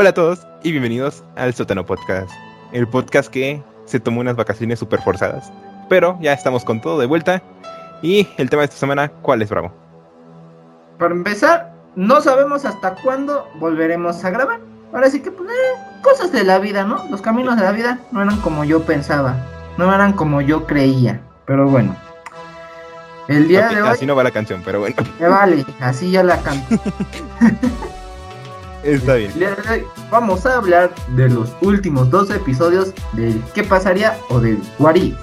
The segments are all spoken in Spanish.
Hola a todos y bienvenidos al Sótano Podcast, el podcast que se tomó unas vacaciones súper forzadas, pero ya estamos con todo de vuelta. Y el tema de esta semana, ¿cuál es, Bravo? Para empezar, no sabemos hasta cuándo volveremos a grabar. Ahora sí que, pues, eh, cosas de la vida, ¿no? Los caminos de la vida no eran como yo pensaba, no eran como yo creía, pero bueno. El día Ok, de hoy, Así no va la canción, pero bueno, me vale, así ya la canto. está bien. Vamos a hablar de los últimos dos episodios del ¿Qué pasaría? o del If. Eh,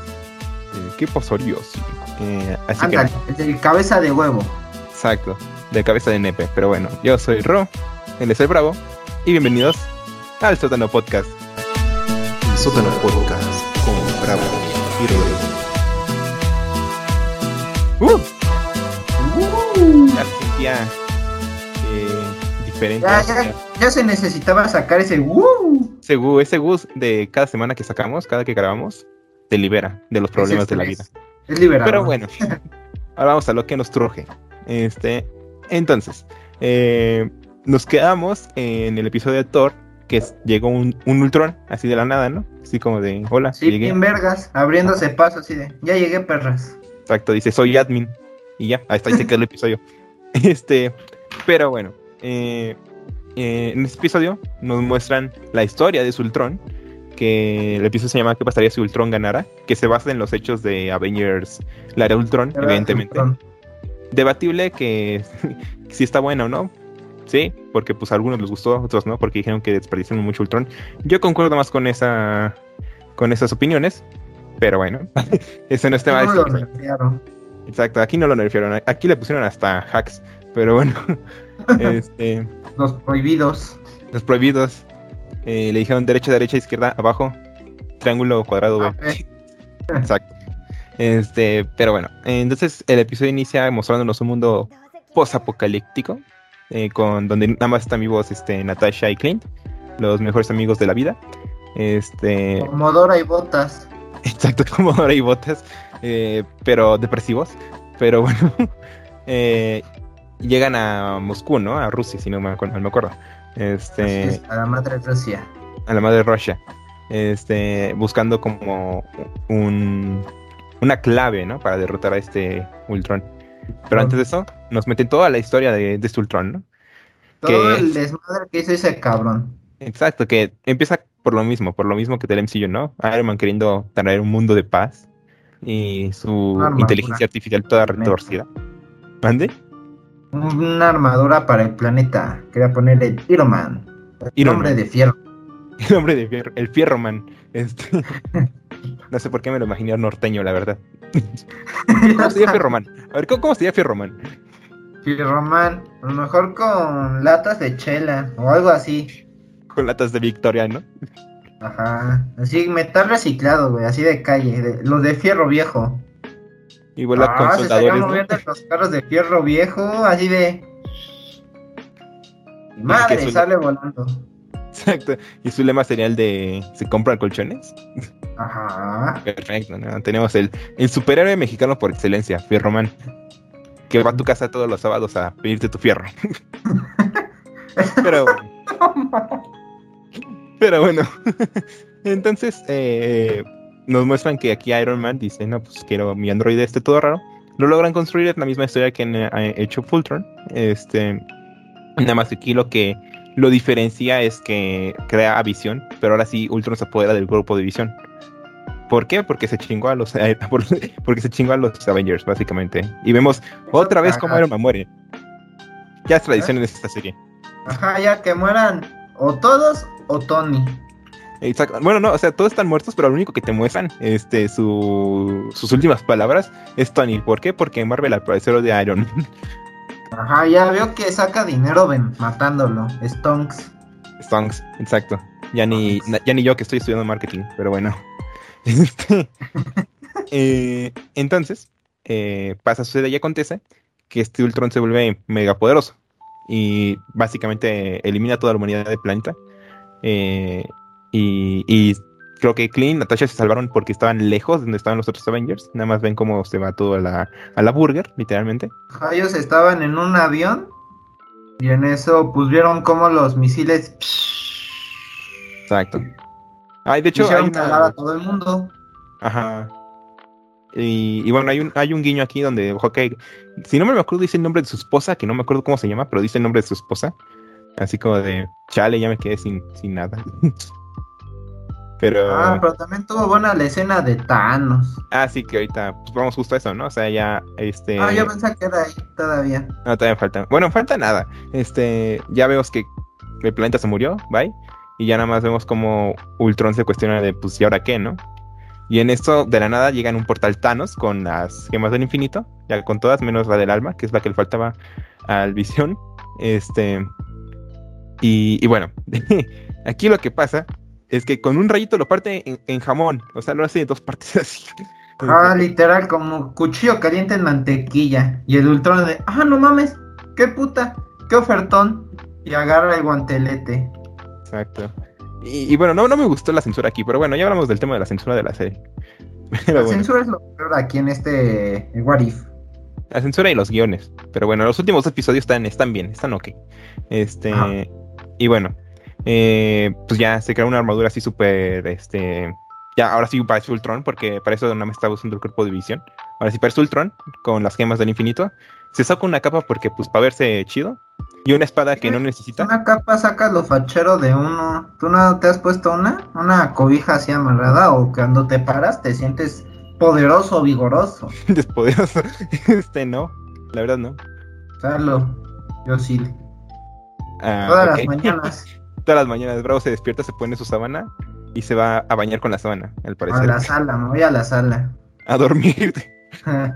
¿Qué pasaría? Sí. Eh, así Ándale, que, el del cabeza de huevo. exacto, de cabeza de nepe. Pero bueno, yo soy Ro, él es el Bravo, y bienvenidos al Sótano Podcast. El sótano podcast con Bravo y Rodrigo. ¡Uh! Ya sentía eh, Ya, ya, ya se necesitaba sacar ese ¡Woo! Ese gu- ese gus de cada semana que sacamos, cada que grabamos, te libera de los problemas de la vida. Es liberado. Pero bueno, ahora vamos a lo que nos truje. Este, entonces, eh, nos quedamos en el episodio de Thor, que es- llegó un, un Ultron, así de la nada, ¿no? Así como de, hola, Sí, llegué. bien vergas, abriéndose paso así de, ya llegué perras. Exacto, dice, soy admin. Y ya, ahí está, ahí se quedó el episodio. Este, pero bueno, eh, eh, en este episodio nos muestran la historia de su Ultron, que el episodio se llama ¿Qué pasaría si Ultron ganara? Que se basa en los hechos de Avengers, la era Ultron, evidentemente. Ultron. Debatible que si está buena o no. Sí, porque pues a algunos les gustó, a otros no, porque dijeron que desperdiciaron mucho Ultron. Yo concuerdo más con esa con esas opiniones, pero bueno, ese no es tema de. Exacto, aquí no lo nerfearon, aquí le pusieron hasta hacks, pero bueno, este, Los prohibidos. los prohibidos eh, le dijeron derecha, derecha, izquierda, abajo, triángulo, cuadrado, B. Ah, ok. Exacto. Este, pero bueno, entonces el episodio inicia mostrándonos un mundo post-apocalíptico, eh, con donde nada más están vivos este, Natasha y Clint, los mejores amigos de la vida. Este, Pomodora y botas. Exacto, como ahora hay botas, eh, pero depresivos. Pero bueno, eh, llegan a Moscú, ¿no? A Rusia, si no me, acuerdo, me acuerdo. Este, es, a la madre Rusia. a la madre Russia. Este, buscando como un, una clave, ¿no? Para derrotar a este Ultron. Pero antes de eso, nos meten toda la historia de, de este Ultron, ¿no? Todo que- el desmadre que hizo ese cabrón. Exacto, que empieza por lo mismo, por lo mismo que del MCU, ¿no? Iron Man queriendo traer un mundo de paz y su inteligencia artificial toda retorcida. ¿Mande? Una armadura para el planeta. Quería poner el Iron Man. El Iron hombre Man. de fierro. El hombre de fierro, el fierro man. Este, no sé por qué me lo imaginé norteño, la verdad. ¿Cómo sería fierro man? A ver, ¿cómo, cómo sería fierro man? Fierro Man. A lo mejor con latas de chela o algo así. Con latas de Victoria, ¿no? Ajá. Así, metal reciclado, güey. Así de calle. de- los de fierro viejo. Y vuela ah, con se estarían soldadores, ¿no? los carros de fierro viejo. Así de. Madre, su- sale volando. Exacto. Y su lema sería el de ¿se compran colchones? Ajá. Perfecto, ¿no? Tenemos el, el superhéroe mexicano por excelencia, Fierro Man. Que va a tu casa todos los sábados a pedirte tu fierro. Pero, pero bueno. Entonces, eh, nos muestran que aquí Iron Man dice, no, pues quiero mi androide este todo raro. Lo logran construir, es la misma historia que eh, hecho Fultron. Este, nada más aquí lo que lo diferencia es que crea a Visión, pero ahora sí Ultron se apodera del grupo de Visión. ¿Por qué? Porque se chingó a los eh, por- porque se chingó a los Avengers, básicamente. Y vemos otra vez cómo Iron Man muere. Ya es tradición en esta serie. Ajá, ya que mueran o todos o Tony. Exacto. Bueno, no, o sea, todos están muertos, pero lo único que te muestran, este, su, sus últimas palabras es Tony. ¿Por qué? Porque Marvel apareció de Iron. Man. Ajá, ya veo que saca dinero ven, matándolo. Stonks. Stonks, exacto. Ya ni, ya ni yo que estoy estudiando marketing, pero bueno. Este, eh, entonces, eh, pasa, sucede y acontece que este Ultron se vuelve mega poderoso y básicamente elimina a toda la humanidad del planeta. Eh, y, y creo que Clint y Natasha se salvaron porque estaban lejos de donde estaban los otros Avengers. Nada más ven cómo se va todo a la, a la burger, literalmente. Ellos estaban en un avión y en eso pues vieron cómo los misiles Exacto. Ay, de hecho, hay una- a todo el mundo. Ajá. Y, y bueno, hay un, hay un guiño aquí donde Hawkeye, si no me acuerdo, dice el nombre de su esposa, que no me acuerdo cómo se llama, pero dice el nombre de su esposa. Así como de, chale, ya me quedé sin, sin nada. pero, Ah, ah, pero también tuvo buena la escena de Thanos. sí, que ahorita pues, vamos justo a eso, ¿no? O sea, ya, este... Ah, yo pensaba que era ahí todavía. No, todavía falta. Bueno, falta nada. Este, ya vemos que el planeta se murió, bye. Y ya nada más vemos como Ultron se cuestiona de, pues, ¿y ahora qué, no? Y en esto, de la nada, llega en un portal Thanos con las gemas del infinito, ya con todas, menos la del alma, que es la que le faltaba al Visión. Este. Y, y bueno, aquí lo que pasa es que con un rayito lo parte en, en jamón. O sea, lo hace en dos partes así. Ah, literal, como cuchillo caliente en mantequilla. Y el Ultron de, ah, no mames, qué puta, qué ofertón. Y agarra el guantelete. Exacto. Y, y bueno, no, no me gustó la censura aquí, pero bueno, ya hablamos del tema de la censura de la serie. Pero La bueno, censura es lo peor aquí en este What If. la censura y los guiones. Pero bueno, los últimos episodios están, están bien, están ok. Este. Ajá. Y bueno, eh, pues ya se crea una armadura así súper. Este. Ya, ahora sí parece Ultron, porque para eso no me estaba usando el cuerpo de visión. Ahora sí parece Ultron, con las gemas del infinito. Se saca una capa porque, pues, para verse chido. Y una espada que no necesita. Una capa saca lo fachero de uno. ¿Tú no te has puesto una? Una cobija así amarrada o cuando te paras te sientes poderoso, vigoroso. Despoderoso. Este, no. La verdad, no. Salvo. Yo sí. Ah, Todas las mañanas. Todas las mañanas Bravo se despierta, se pone su sábana y se va a bañar con la sábana, al A parecer. la sala, me voy a la sala. A dormir.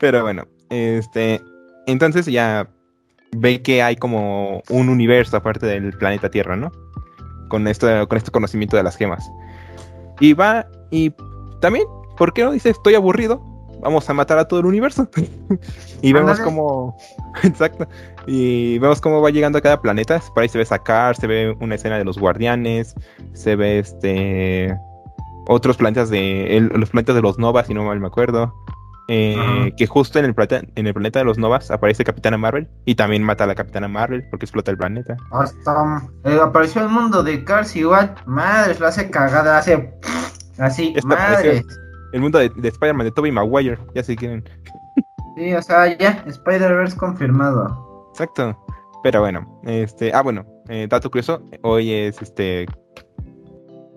Pero bueno, este. Entonces ya ve que hay como un universo aparte del planeta Tierra, ¿no? Con esto, con este conocimiento de las gemas. Y va y también, ¿por qué no dice estoy aburrido? Vamos a matar a todo el universo. y vemos como. Exacto. Y vemos cómo va llegando a cada planeta. Por ahí se ve sacar, se ve una escena de los guardianes, se ve este. Otros planetas de. el- los planetas de los Novas, si no mal me acuerdo. Eh, que justo en el, planeta, en el planeta de los Novas aparece Capitana Marvel y también mata a la Capitana Marvel porque explota el planeta. Hasta eh, apareció el mundo de Cars igual. Madres, lo hace cagada, hace así, Esta madres. El mundo de, de Spider-Man de Tobey Maguire, ya se quieren. Sí, o sea, ya, Spider-Verse confirmado. Exacto. Pero bueno, este, ah, bueno, eh, dato curioso, hoy es este,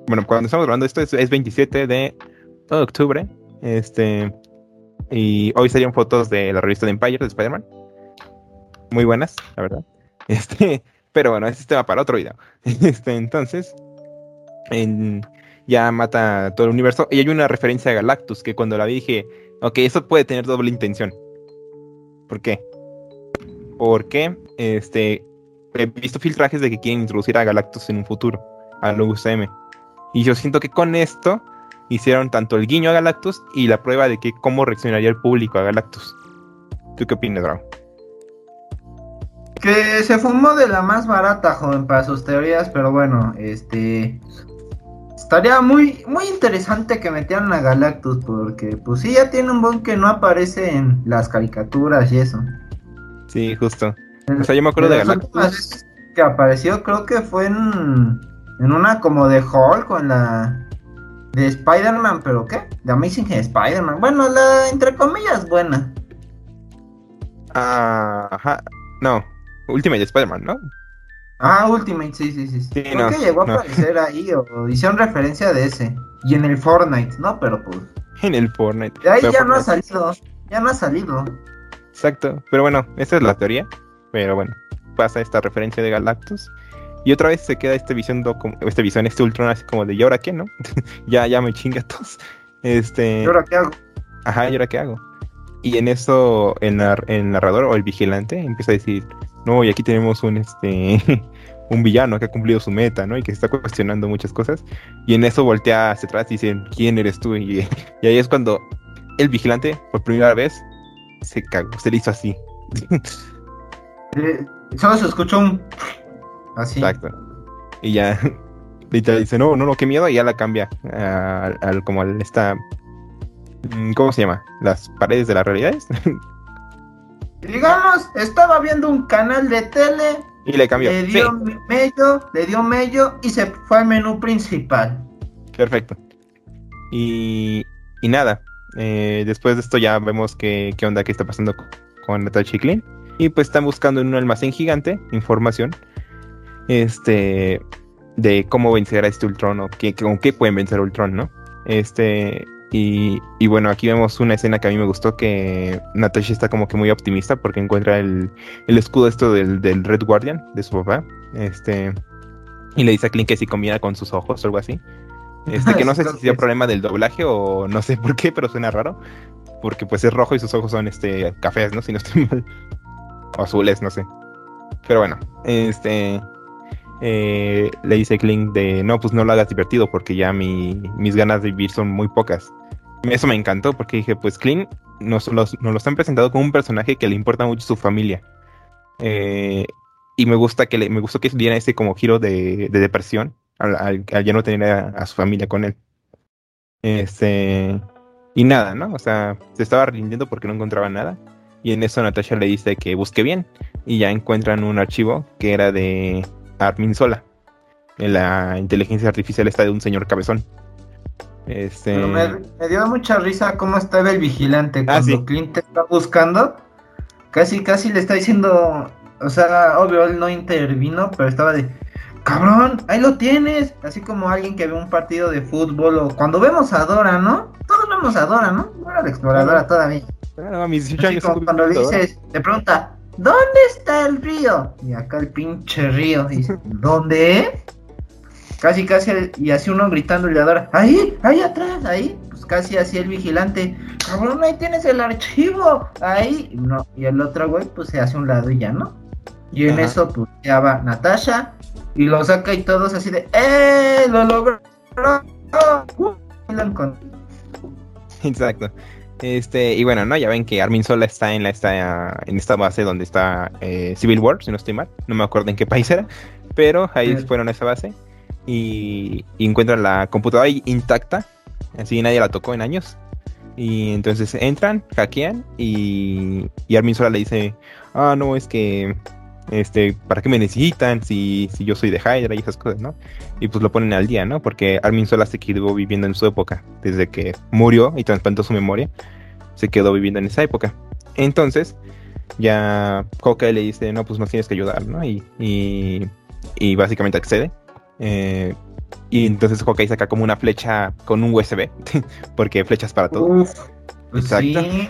bueno, cuando estamos grabando esto es, es 27 de octubre, este, y hoy salieron fotos de la revista de Empire de Spider-Man, muy buenas, la verdad, este, pero bueno, ese es tema para otro video, este, entonces, en- ya mata todo el universo, y hay una referencia a Galactus, que cuando la vi dije, ok, eso puede tener doble intención, ¿por qué? porque este he visto filtrajes de que quieren introducir a Galactus en un futuro al UCM y yo siento que con esto hicieron tanto el guiño a Galactus y la prueba de que cómo reaccionaría el público a Galactus. ¿Tú qué opinas, Drago? Que se fumó de la más barata, joven, para sus teorías, pero bueno, este. Estaría muy, muy interesante que metieran a Galactus, porque pues sí, ya tiene un buen que no aparece en las caricaturas y eso. Sí, justo. O sea, yo me acuerdo de Galactus. que apareció, creo que fue en, en una como de Hulk o en la de Spider-Man, pero ¿qué? De Amazing Spider-Man. Bueno, la entre comillas buena. Ah, ajá. No, Ultimate Spider-Man, ¿no? Ah, Ultimate, sí, sí, sí. Sí, Creo no, que llegó no. a aparecer ahí o hicieron referencia de ese. Y en el Fortnite, ¿no? Pero pues. En el Fortnite. De ahí ya no ha salido. Ya no ha salido. Exacto. Pero bueno, esa es la teoría. Pero bueno, pasa esta referencia de Galactus. Y otra vez se queda este visión, este visión, este Ultron así como de ¿y ahora qué, no? ya, ya me chinga todos. Este. ¿Y ahora qué hago? Ajá, ¿y ahora qué hago? Y en eso el, nar- el narrador o el vigilante empieza a decir, no, y aquí tenemos un este un villano que ha cumplido su meta, ¿no? Y que se está cuestionando muchas cosas. Y en eso voltea hacia atrás y dicen, ¿quién eres tú? Y, y ahí es cuando el vigilante, por primera vez, se cagó, se le hizo así. Eh, solo se escuchó un. Así. Exacto. Y ya literal dice, no, no, no, qué miedo, y ya la cambia al, como al esta mm, ¿cómo se llama? Las paredes de las realidades. Digamos, estaba viendo un canal de tele Y le cambió. Le Sí, dio mello, le dio mello y se fue al menú principal. perfecto. Y, y nada, eh, después de esto ya vemos que, qué onda, qué está pasando con, con Natasha y pues están buscando en un almacén gigante información este, de cómo vencer a este Ultron o qué, con qué pueden vencer a Ultron, ¿no? Este, y, y bueno, aquí vemos una escena que a mí me gustó que Natasha está como que muy optimista porque encuentra el, el escudo esto del, del Red Guardian de su papá. Este, y le dice a Clint que si combina con sus ojos o algo así. Este, que no sé si sea problema del doblaje o no sé por qué, pero suena raro. Porque pues es rojo y sus ojos son este cafés, ¿no? Si no estoy mal. O azules, no sé. Pero bueno, este eh, le dice Clint de no, pues no lo hagas divertido porque ya mi, mis ganas de vivir son muy pocas. Eso me encantó porque dije, pues Clint nos, los- están presentando como un personaje que le importa mucho su familia. Eh, y me gusta que le, me gustó que diera ese como giro de, de depresión al ya no tener a, a su familia con él. Este y nada, ¿no? O sea, se estaba rindiendo porque no encontraba nada. Y en eso Natasha le dice que busque bien. Y ya encuentran un archivo que era de Armin Sola. La inteligencia artificial está de un señor cabezón. Este. Pero me, me dio mucha risa cómo estaba el vigilante Ah, cuando sí. Clint está buscando. Casi, casi le está diciendo. O sea, obvio, él no intervino, pero estaba de. Cabrón, ahí lo tienes. Así como alguien que ve un partido de fútbol o cuando vemos a Dora, ¿no? Todos vemos a Dora, ¿no? Dora la exploradora todavía. Claro, a mis 18 Así años como cuando dices, te pregunta, ¿dónde está el río? Y acá el pinche río. Dice, ¿dónde? Casi, casi, y así uno gritando y le adora, ahí, ahí atrás, ahí. Pues casi así el vigilante, cabrón, ahí tienes el archivo, ahí. Y, no, y el otro güey, pues se hace un lado y ya, ¿no? Y en Ajá. eso, pues ya va Natasha y lo saca y todos así de, ¡eh! ¡Lo logró! Uh, y lo encontró. Exacto. Este, y bueno, no, ya ven que Armin Sola está en la esta, en esta base donde está eh, Civil War, si no estoy mal. No me acuerdo en qué país era. Pero ahí Sí. fueron a esa base. Y, y encuentran la computadora intacta. Así nadie la tocó en años. Y entonces entran, hackean y, y Armin Sola le dice, ah, no, es que, este, ¿para qué me necesitan si, si yo soy de Hydra y esas cosas, no? Y pues lo ponen al día, ¿no? Porque Armin Sola se quedó viviendo en su época, desde que murió y trasplantó su memoria, se quedó viviendo en esa época. Entonces, ya Hawkeye le dice, no, pues nos tienes que ayudar, ¿no? Y, y, y básicamente accede. Eh, y entonces Hawkeye saca como una flecha con un USB, porque flechas para todo. Uf, pues Exacto. sí.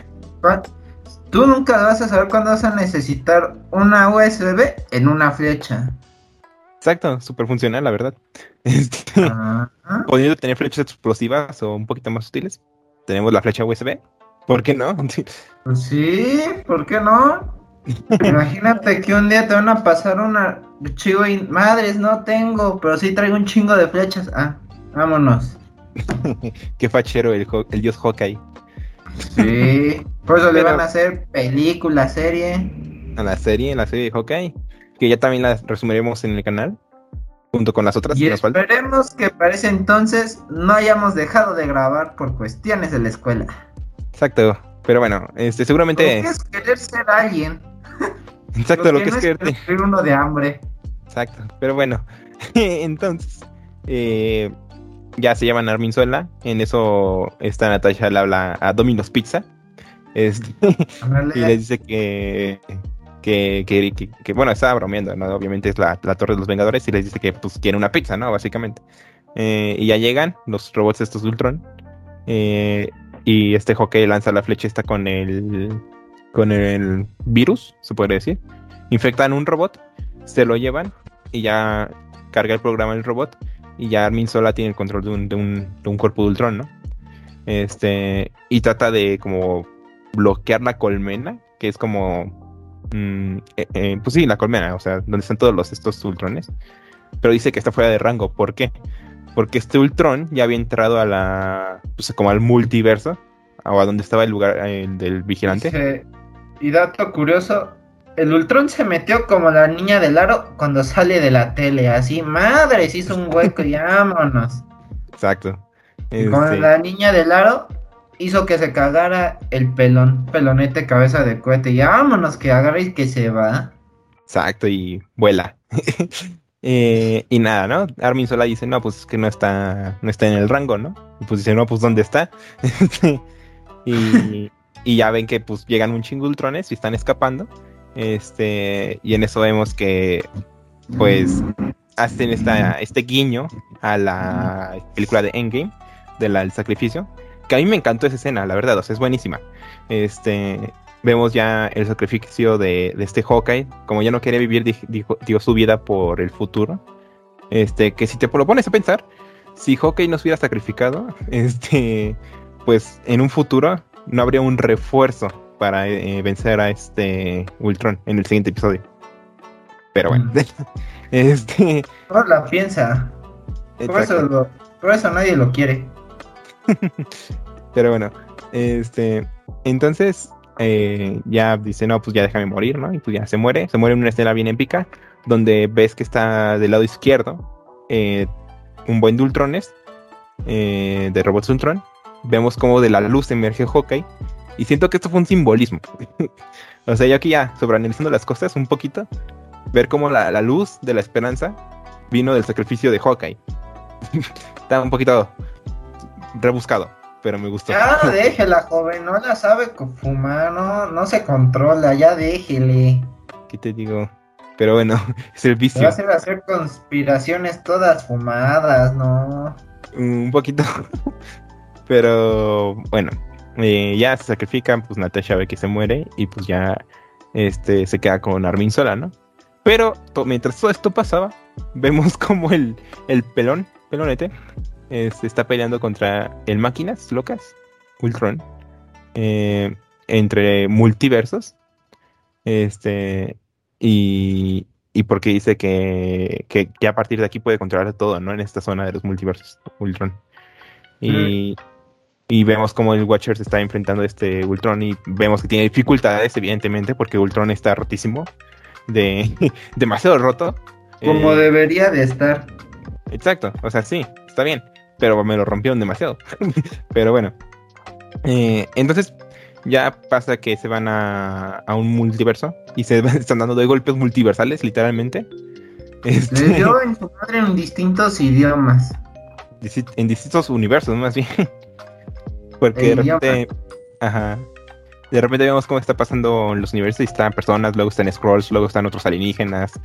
Tú nunca vas a saber cuándo vas a necesitar una USB en una flecha. Exacto, súper funcional, la verdad. Este, Ajá. Pudiendo tener flechas explosivas o un poquito más útiles, tenemos la flecha USB. ¿Por qué no? Pues sí, ¿por qué no? Imagínate que un día te van a pasar una chivo y madres, no tengo, pero sí traigo un chingo de flechas. Ah, vámonos. qué fachero el, el dios Hawkeye. Sí, por eso le van a hacer película, serie. A la serie, la serie de Hawkeye, que ya también la resumiremos en el canal, junto con las otras Y que nos faltan. esperemos que para ese entonces no hayamos dejado de grabar por cuestiones de la escuela. Exacto. Pero bueno, este, seguramente. Lo que es querer ser alguien. Exacto, lo que no es quererte. sufrir uno de hambre. Exacto. Pero bueno, entonces, eh, ya se llaman Armin Sola. En eso, esta Natasha le habla a Domino's Pizza. Este, y le dice que, que, que, que- que, bueno, estaba bromeando, ¿no? Obviamente es la, la Torre de los Vengadores y les dice que pues quiere una pizza, ¿no? Básicamente. Eh, y ya llegan los robots estos de Ultron. eh, y este Hawkeye lanza la flecha esta con el con el virus, se podría decir. Infectan un robot, se lo llevan y ya carga el programa el robot y ya Armin sola tiene el control de un, de un, de un cuerpo de Ultron, ¿no? Este, y trata de como bloquear la colmena, que es como, mm, eh, eh, pues sí, la colmena, o sea, donde están todos los, estos Ultrones. Pero dice que está fuera de rango, ¿por qué? Porque este Ultron ya había entrado a la, pues como al multiverso, o a donde estaba el lugar del vigilante. Y dato curioso, el Ultron se metió como la niña del aro cuando sale de la tele, así, madre, se hizo un hueco y vámonos. Exacto. Y Con Este, la niña del aro hizo que se cagara el pelón, pelonete cabeza de cohete, y vámonos que agarre y que se va. Exacto, y vuela. Eh, y nada, ¿no? Armin Sola dice, no, pues es que no está, no está en el rango, ¿no? Y pues dice, no, pues ¿dónde está? y, y ya ven que pues llegan un chingo ultrones y están escapando. Este, y en eso vemos que pues hacen esta, este guiño a la película de Endgame, del sacrificio, que a mí me encantó esa escena, la verdad, o sea, es buenísima. Este, vemos ya el sacrificio de, de este Hawkeye, como ya no quería vivir, dijo, digo, su vida por el futuro. Este, que si te lo pones a pensar, si Hawkeye no se hubiera sacrificado, este, pues en un futuro no habría un refuerzo para eh, vencer a este Ultron en el siguiente episodio. Pero bueno, mm. este. No la piensa. Por eso, por eso nadie lo quiere. Pero bueno, este. Entonces, eh, ya dice, no, pues ya déjame morir, ¿no? Y pues ya se muere. Se muere en una escena bien épica, donde ves que está del lado izquierdo eh, un buen de Ultrones, de robots Ultron. Vemos como de la luz emerge Hawkeye y siento que esto fue un simbolismo. o sea, yo aquí ya sobreanalizando las cosas un poquito, ver cómo la, luz de la esperanza vino del sacrificio de Hawkeye. Está un poquito rebuscado, pero me gustó. Ya déjela, joven, no la sabe fumar, no, no se controla, ya déjele. ¿Qué te digo? Pero bueno, es el vicio. Va a hacer, hacer conspiraciones todas fumadas, ¿no? Un poquito. pero bueno, eh, ya se sacrifican, pues Natasha ve que se muere y pues ya este, se queda con Armin sola, ¿no? Pero mientras todo esto pasaba, vemos como el, el pelón, pelonete, este, está peleando contra el Máquinas Locas, Ultron, eh, entre multiversos. Este, y, y porque dice que, que, a partir de aquí puede controlar todo, ¿no? En esta zona de los multiversos, Ultron. Y, y vemos como el Watcher se está enfrentando a este Ultron y vemos que tiene dificultades, evidentemente, porque Ultron está rotísimo, de demasiado roto. Como eh, debería de estar. Exacto, o sea, sí, está bien, pero me lo rompieron demasiado. pero bueno. Eh, entonces, ya pasa que se van a, a, un multiverso y se están dando de golpes multiversales, literalmente. Este... Le dio en su madre en distintos idiomas. En distintos universos, más bien. Porque de repente, ajá, de repente vemos cómo está pasando en los universos y están personas, luego están scrolls, luego están otros alienígenas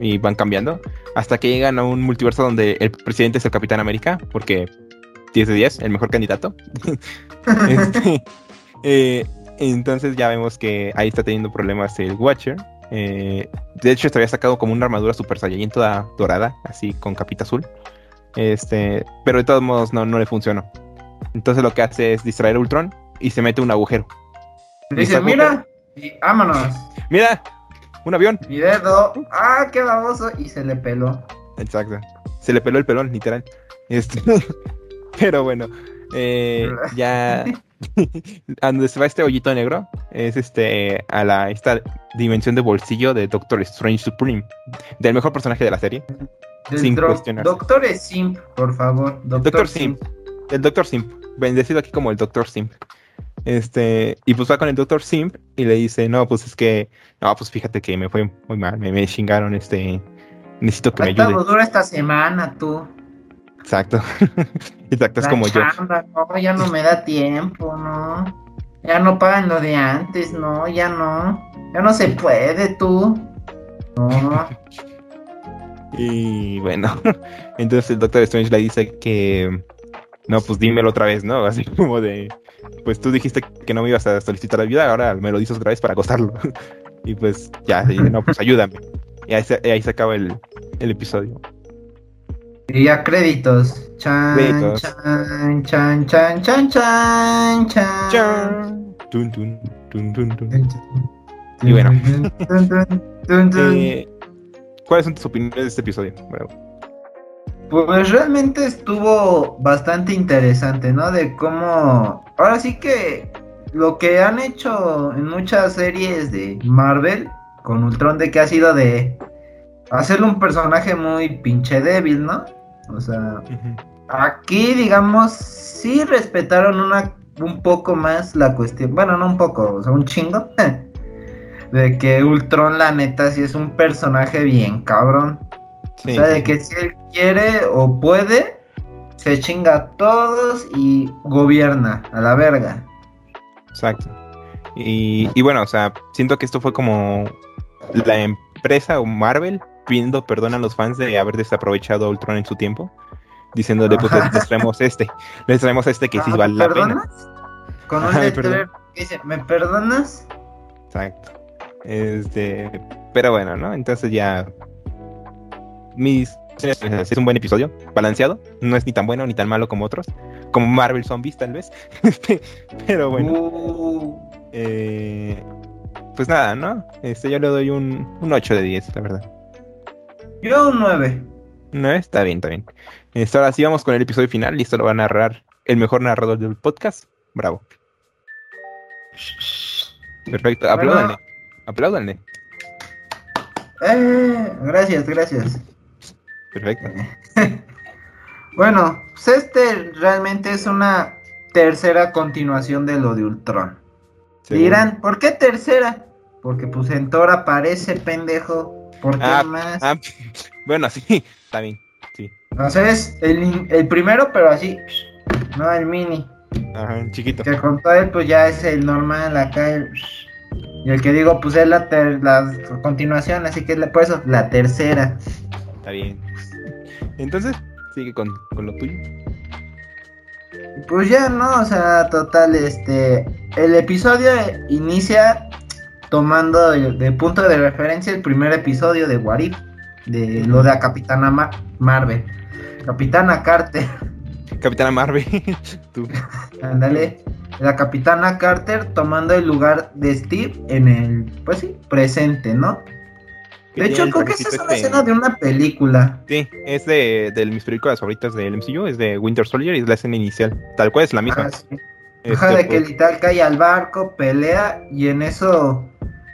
y van cambiando hasta que llegan a un multiverso donde el presidente es el Capitán América, porque 10 de 10, el mejor candidato. este, eh, entonces ya vemos que ahí está teniendo problemas el Watcher. Eh, de hecho, se había sacado como una armadura super saiyajin toda dorada, así con capita azul. Este, pero de todos modos no, no le funcionó. Entonces lo que hace es distraer a Ultron y se mete un agujero. Dice, mira, y vámonos. Mira, un avión. Mi dedo, ah, qué baboso, y se le peló. Exacto. Se le peló el pelón, literal. Este, pero bueno, eh, ya a donde se va este hoyito negro es este a la esta dimensión de bolsillo de Doctor Strange Supreme, del mejor personaje de la serie. sin cuestionar. Doctor Simp, por favor. Doctor, Simp. El Doctor Simp, bendecido aquí como el Doctor Simp. Este, y pues va con el Doctor Simp y le dice, no, pues es que, no, pues fíjate que me fue muy mal, me, me chingaron, este, necesito que me ayude. dura esta semana, tú. Exacto, exacto, es como yo. No, ya no me da tiempo, no. Ya no pagan lo de antes, no, ya no. Ya no se puede, tú. No. y bueno, entonces el Doctor Strange le dice que no, pues dímelo otra vez, ¿no? Así como de, pues tú dijiste que no me ibas a solicitar ayuda, ahora me lo dices otra vez para acostarlo. y pues ya, no, pues ayúdame. Y ahí se, ahí se acaba el, el episodio. Y ya créditos. Chan, créditos. chan, chan, chan, chan, chan, chan. chan. Tun, tun, tun, tun, tun. Y bueno. eh, ¿Cuáles son tus opiniones de este episodio? Bueno, pues realmente estuvo bastante interesante, ¿no? De cómo... Ahora sí que lo que han hecho en muchas series de Marvel con Ultron de que ha sido de hacerle un personaje muy pinche débil, ¿no? O sea, aquí digamos sí respetaron una un poco más la cuestión, bueno, no un poco, o sea, un chingo. de que Ultron, la neta, sí es un personaje bien cabrón. Sí, o sea, de que si él quiere o puede, se chinga a todos y gobierna a la verga. Exacto. Y, y bueno, o sea, siento que esto fue como la empresa o Marvel pidiendo perdón a los fans de haber desaprovechado a Ultron en su tiempo, diciéndole, pues les traemos este, les traemos este que sí Ah, vale ¿me la pena. Con un Ay, letrero que dice, ¿me perdonas? Exacto. Este, pero bueno, ¿no? Entonces ya mis es un buen episodio, balanceado, no es ni tan bueno ni tan malo como otros, como Marvel Zombies tal vez. Este, pero bueno, Uh, eh, pues nada, ¿no? Este yo le doy un, un 8 de 10, la verdad. yo un 9. No, está bien, está bien. Este, ahora sí vamos con el episodio final y esto lo va a narrar el mejor narrador del podcast. Bravo. Perfecto, apláudanle. Apláudanle. Eh, gracias, gracias. Perfecto. Bueno, pues este realmente es una tercera continuación de lo de Ultron. Dirán, ¿por qué tercera? Porque pues en Thor aparece, pendejo. ¿Por qué Ah, más? Ah, bueno, sí, está bien. Sí. O sea, es el, el primero, pero así. No, el mini. Ajá, chiquito. Que con todo él, pues ya es el normal acá. el- y el que digo, pues es la, ter- la continuación, así que es la- por eso, la tercera. Está bien. Entonces, sigue con, con lo tuyo. Pues ya, ¿no? O sea, total, este. El episodio inicia tomando de, de punto de referencia el primer episodio de Warif, de lo de la Capitana Ma- Marvel. Capitana Carter, Capitana Marvel. Tú. ándale. La Capitana Carter tomando el lugar de Steve en el, pues sí, presente, ¿no? De hecho, creo que esa es una este- escena de una película. Sí, es de, de mis películas favoritas del MCU, es de Winter Soldier y es la escena inicial. Tal cual es la misma. Ah, sí. Ajá, Este, de que pues, literal cae al barco, pelea y en eso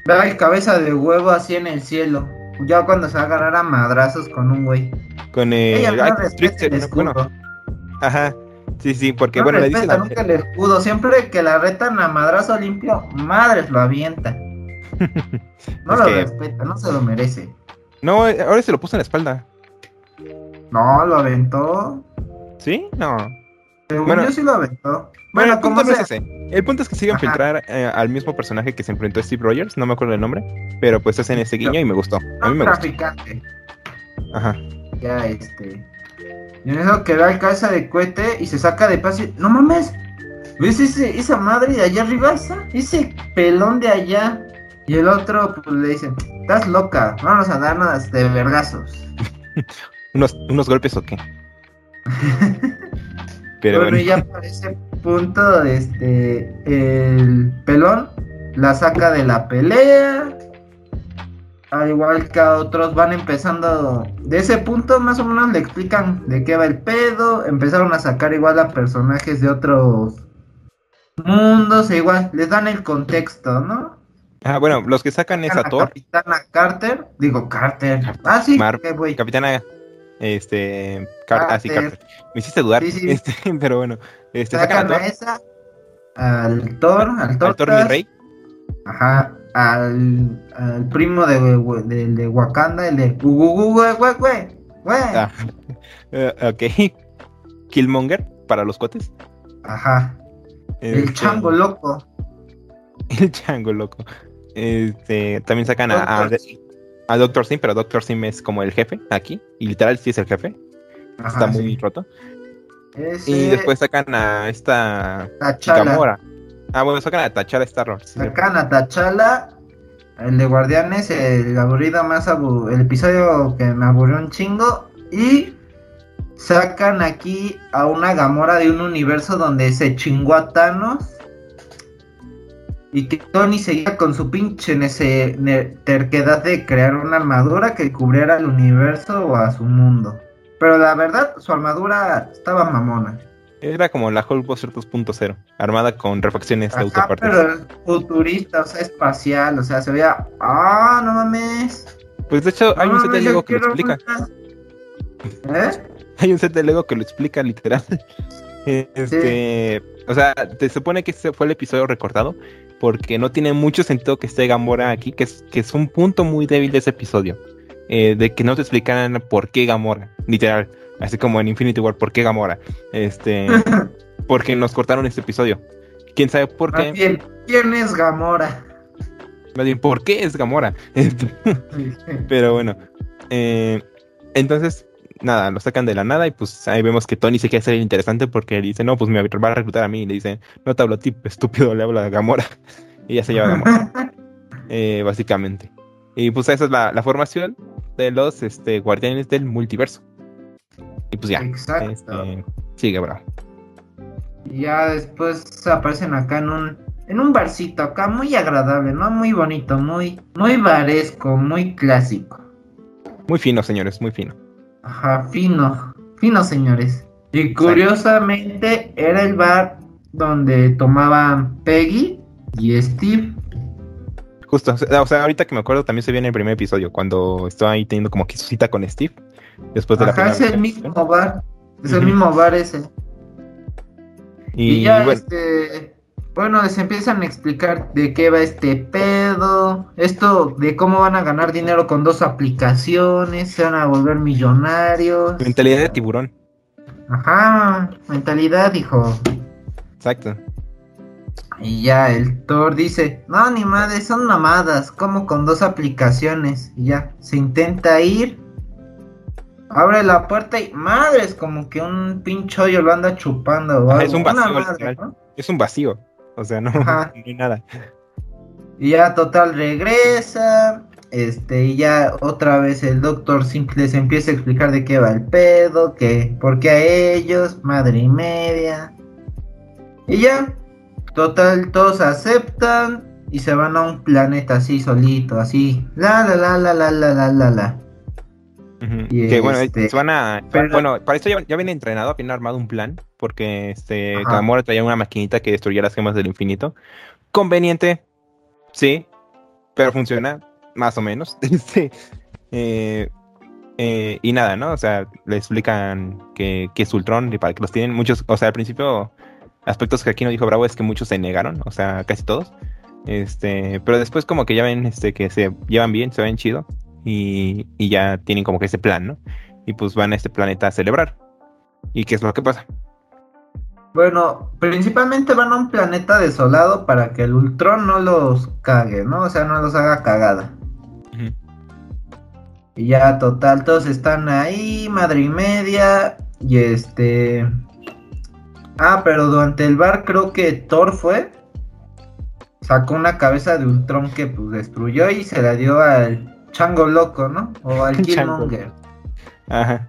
ve el cabeza de huevo así en el cielo. Ya cuando se va a agarrar a madrazos con un güey. con eh, Ella no ay, respeta el escudo. bueno, ajá. Sí, sí, porque no bueno, le dice la- nunca el escudo. Siempre que la retan a madrazo limpio, madres lo avienta. No Es lo que- respeta, no se lo merece. No, eh, ahora se lo puso en la espalda. No, lo aventó. ¿Sí? No. Según Bueno. yo sí lo aventó. Bueno, Bueno, el punto no es ese. El punto es que sigue a Ajá. infiltrar eh, al mismo personaje que se enfrentó a Steve Rogers, no me acuerdo el nombre, pero pues hacen ese guiño y me gustó. A mí Un me gustó. traficante. Ajá. Ya, este. Y en eso que ve al cabeza de cohete y se saca de paso. y, No mames. ¿Ves ese, esa madre de allá arriba? Esa? Ese pelón de allá. Y el otro pues, le dice: Estás loca. Vamos a darnos de vergazos. ¿Unos, unos golpes o qué? Pero bueno, bueno. y ya por ese punto, este. El pelón la saca de la pelea. Al igual que a otros van empezando. De ese punto, más o menos le explican de qué va el pedo. Empezaron a sacar igual a personajes de otros mundos. E igual les dan el contexto, ¿no? Ah, bueno, los que sacan es a Thor, Capitana Carter. Digo, Carter. Ah, sí, Mar-. Capitana. Este. Car- ah, sí, Carter. Carter. Me hiciste dudar. Sí, sí. Este, pero bueno. Este, sacan Sacan a Thor, esa. Al Thor, al al Thor mi rey. Ajá, al, al primo de, de, de Wakanda, el de güey, güey, güey, güey. Ah, eh, ok. Killmonger para los cotes. Ajá, el Este, chango loco. El chango loco. Este, también sacan a, a, Doctor Sim. a Doctor Sim, pero Doctor Sim es como el jefe aquí. Y literal sí es el jefe. Ajá, está muy sí. roto. Ese, Y después sacan a esta. Gamora. Ah, bueno, sacan a T'Challa Star Wars. Sacan a T'Challa, el de Guardianes, el aburrido más abu el episodio que me aburrió un chingo. Y sacan aquí a una Gamora de un universo donde se chingó a Thanos. Y que Tony seguía con su pinche nece- ne- terquedad de crear una armadura que cubriera el universo o a su mundo. Pero la verdad, su armadura estaba mamona. Era como la Hulkbuster 2.0, armada con refacciones de autopartes. pero futurista, o sea, espacial, o sea, se veía. ¡Ah, no mames! Pues de hecho, hay No un set de Lego que lo explica. ¿Eh? hay un set de Lego que lo explica literal. Este, o sea, te supone que ese fue el episodio recortado porque no tiene mucho sentido que esté Gamora aquí, que es, que es un punto muy débil de ese episodio. eh, de que no te explicaran por qué Gamora, literal, así como en Infinity War, por qué Gamora. Este, porque nos cortaron este episodio. ¿Quién sabe por qué? bien, ¿quién es Gamora? Más bien, ¿por qué es Gamora? Este, Pero bueno. eh, entonces, nada, lo sacan de la nada y pues ahí vemos que Tony se quiere hacer interesante porque dice, no, pues me va a reclutar a mí. Y le dice, no te hablo a ti, estúpido, le hablo a Gamora. Y ya se lleva a Gamora, eh, básicamente. Y pues esa es la, la formación de los este, guardianes del multiverso. Y pues ya. Exacto. este, sigue, bravo. Y ya después aparecen acá en un en un barcito acá muy agradable, ¿no? Muy bonito, muy muy baresco, muy clásico. Muy fino, señores, muy fino. Ajá, fino, fino señores. Y curiosamente era el bar donde tomaban Peggy y Steve. Justo, o sea, ahorita que me acuerdo también se viene el primer episodio, cuando estaba ahí teniendo como que su cita con Steve. Después de la Ajá, es primera el mismo bar. Es el mismo bar ese. Y, Y, ya bueno, este bueno, les empiezan a explicar de qué va este pedo, esto de cómo van a ganar dinero con dos aplicaciones, se van a volver millonarios. mentalidad de tiburón. Ajá, mentalidad, hijo. Exacto. Y ya el Thor dice, no, ni madre, son mamadas, como con dos aplicaciones. Y ya, se intenta ir, abre la puerta y madres, como que un pinche hoyo lo anda chupando. o algo, es un vacío, madre, literal. ¿no? Es un vacío. O sea, no, Ajá. no hay nada. Y ya total regresa. Este, y ya otra vez el doctor simple les empieza a explicar de qué va el pedo, que por qué a ellos, madre y media. Y ya, total, todos aceptan y se van a un planeta así solito, así. La la la la la la la la la. Que bueno, este, se van a. pero- Bueno, para esto ya, ya viene entrenado, viene armado un plan. Porque este Ajá. Gamora traía una maquinita que destruía las gemas del infinito. Conveniente, sí, pero funciona más o menos. Sí. Eh, eh, y nada, ¿no? O sea, le explican que, que es Ultron y para que los tienen muchos. O sea, al principio, aspectos que aquí no dijo Bravo es que muchos se negaron, o sea, casi todos. Este, pero después como que ya ven este que se llevan bien, se ven chido y, y ya tienen como que ese plan, ¿no? Y pues van a este planeta a celebrar. ¿Y qué es lo que pasa? Bueno, principalmente van a un planeta desolado para que el Ultron no los cague, ¿no? O sea, no los haga cagada. Y ya, total, todos están ahí, madre y media. Y este. Ah, pero durante el bar creo que Thor fue. Sacó una cabeza de Ultron que pues destruyó y se la dio al Chango Loco, ¿no? O al Chango. Killmonger. Ajá.